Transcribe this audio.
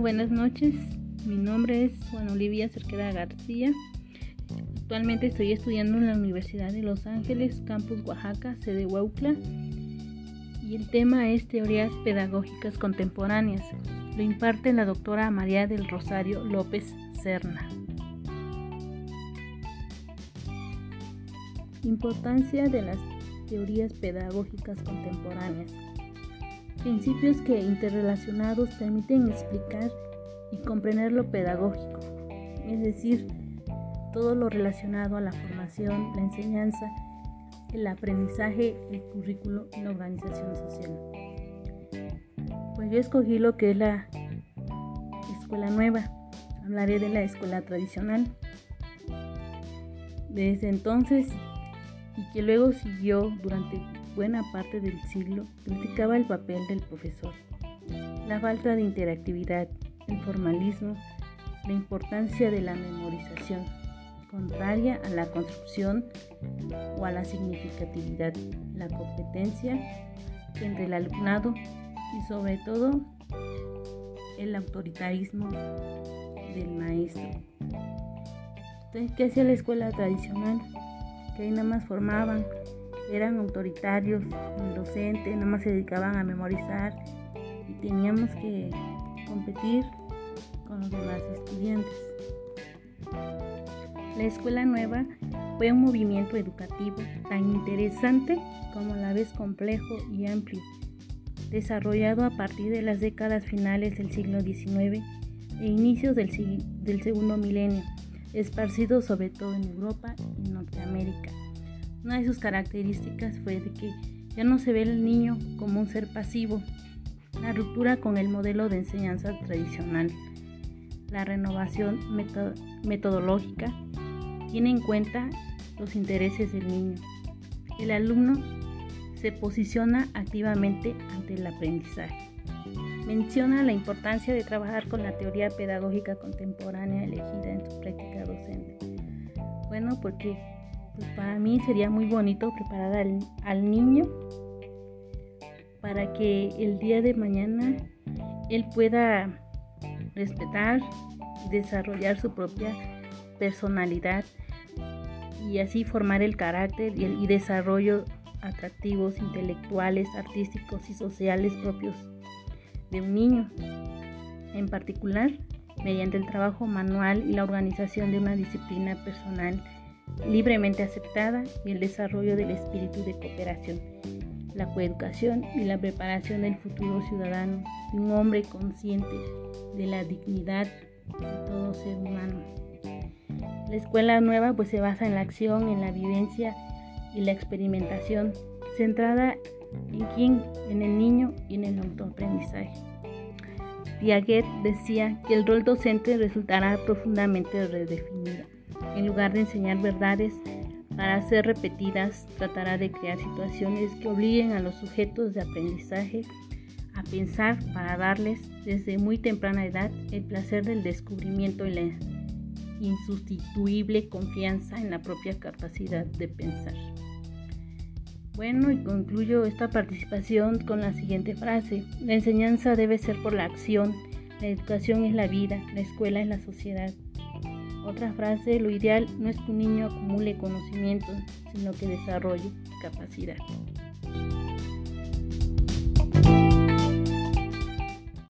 Buenas noches. Mi nombre es Juan Olivia Cerqueda García. Actualmente estoy estudiando en la Universidad de Los Ángeles, Campus Oaxaca, sede Huautla. Y el tema es teorías pedagógicas contemporáneas. Lo imparte la doctora María del Rosario López Serna. Importancia de las teorías pedagógicas contemporáneas. Principios que interrelacionados permiten explicar y comprender lo pedagógico, es decir, todo lo relacionado a la formación, la enseñanza, el aprendizaje, el currículo y la organización social. Pues yo escogí lo que es la escuela nueva. Hablaré de la escuela tradicional. Desde entonces y que luego siguió durante buena parte del siglo, criticaba el papel del profesor, la falta de interactividad, el formalismo, la importancia de la memorización, contraria a la construcción o a la significatividad, la competencia entre el alumnado y sobre todo el autoritarismo del maestro. Entonces, ¿qué hacía la escuela tradicional? que ahí nada más formaban, eran autoritarios, docentes, nada más se dedicaban a memorizar y teníamos que competir con los demás estudiantes. La escuela nueva fue un movimiento educativo tan interesante como a la vez complejo y amplio, desarrollado a partir de las décadas finales del siglo XIX e inicios del, del segundo milenio esparcido sobre todo en Europa y Norteamérica. Una de sus características fue de que ya no se ve al niño como un ser pasivo, la ruptura con el modelo de enseñanza tradicional, la renovación metodológica tiene en cuenta los intereses del niño. El alumno se posiciona activamente ante el aprendizaje. Menciona la importancia de trabajar con la teoría pedagógica contemporánea elegida en su práctica docente. Bueno, porque pues, para mí sería muy bonito preparar al, al niño para que el día de mañana él pueda respetar desarrollar su propia personalidad y así formar el carácter y, y desarrollo atractivos intelectuales, artísticos y sociales propios de un niño, en particular mediante el trabajo manual y la organización de una disciplina personal libremente aceptada y el desarrollo del espíritu de cooperación, la coeducación y la preparación del futuro ciudadano un hombre consciente de la dignidad de todo ser humano. La escuela nueva pues se basa en la acción, en la vivencia y la experimentación, centrada ¿En quién? En el niño y en el autoaprendizaje. Piaget decía que el rol docente resultará profundamente redefinido. En lugar de enseñar verdades para ser repetidas, tratará de crear situaciones que obliguen a los sujetos de aprendizaje a pensar para darles desde muy temprana edad el placer del descubrimiento y la insustituible confianza en la propia capacidad de pensar. Bueno, y concluyo esta participación con la siguiente frase. La enseñanza debe ser por la acción, la educación es la vida, la escuela es la sociedad. Otra frase, lo ideal no es que un niño acumule conocimientos, sino que desarrolle capacidad.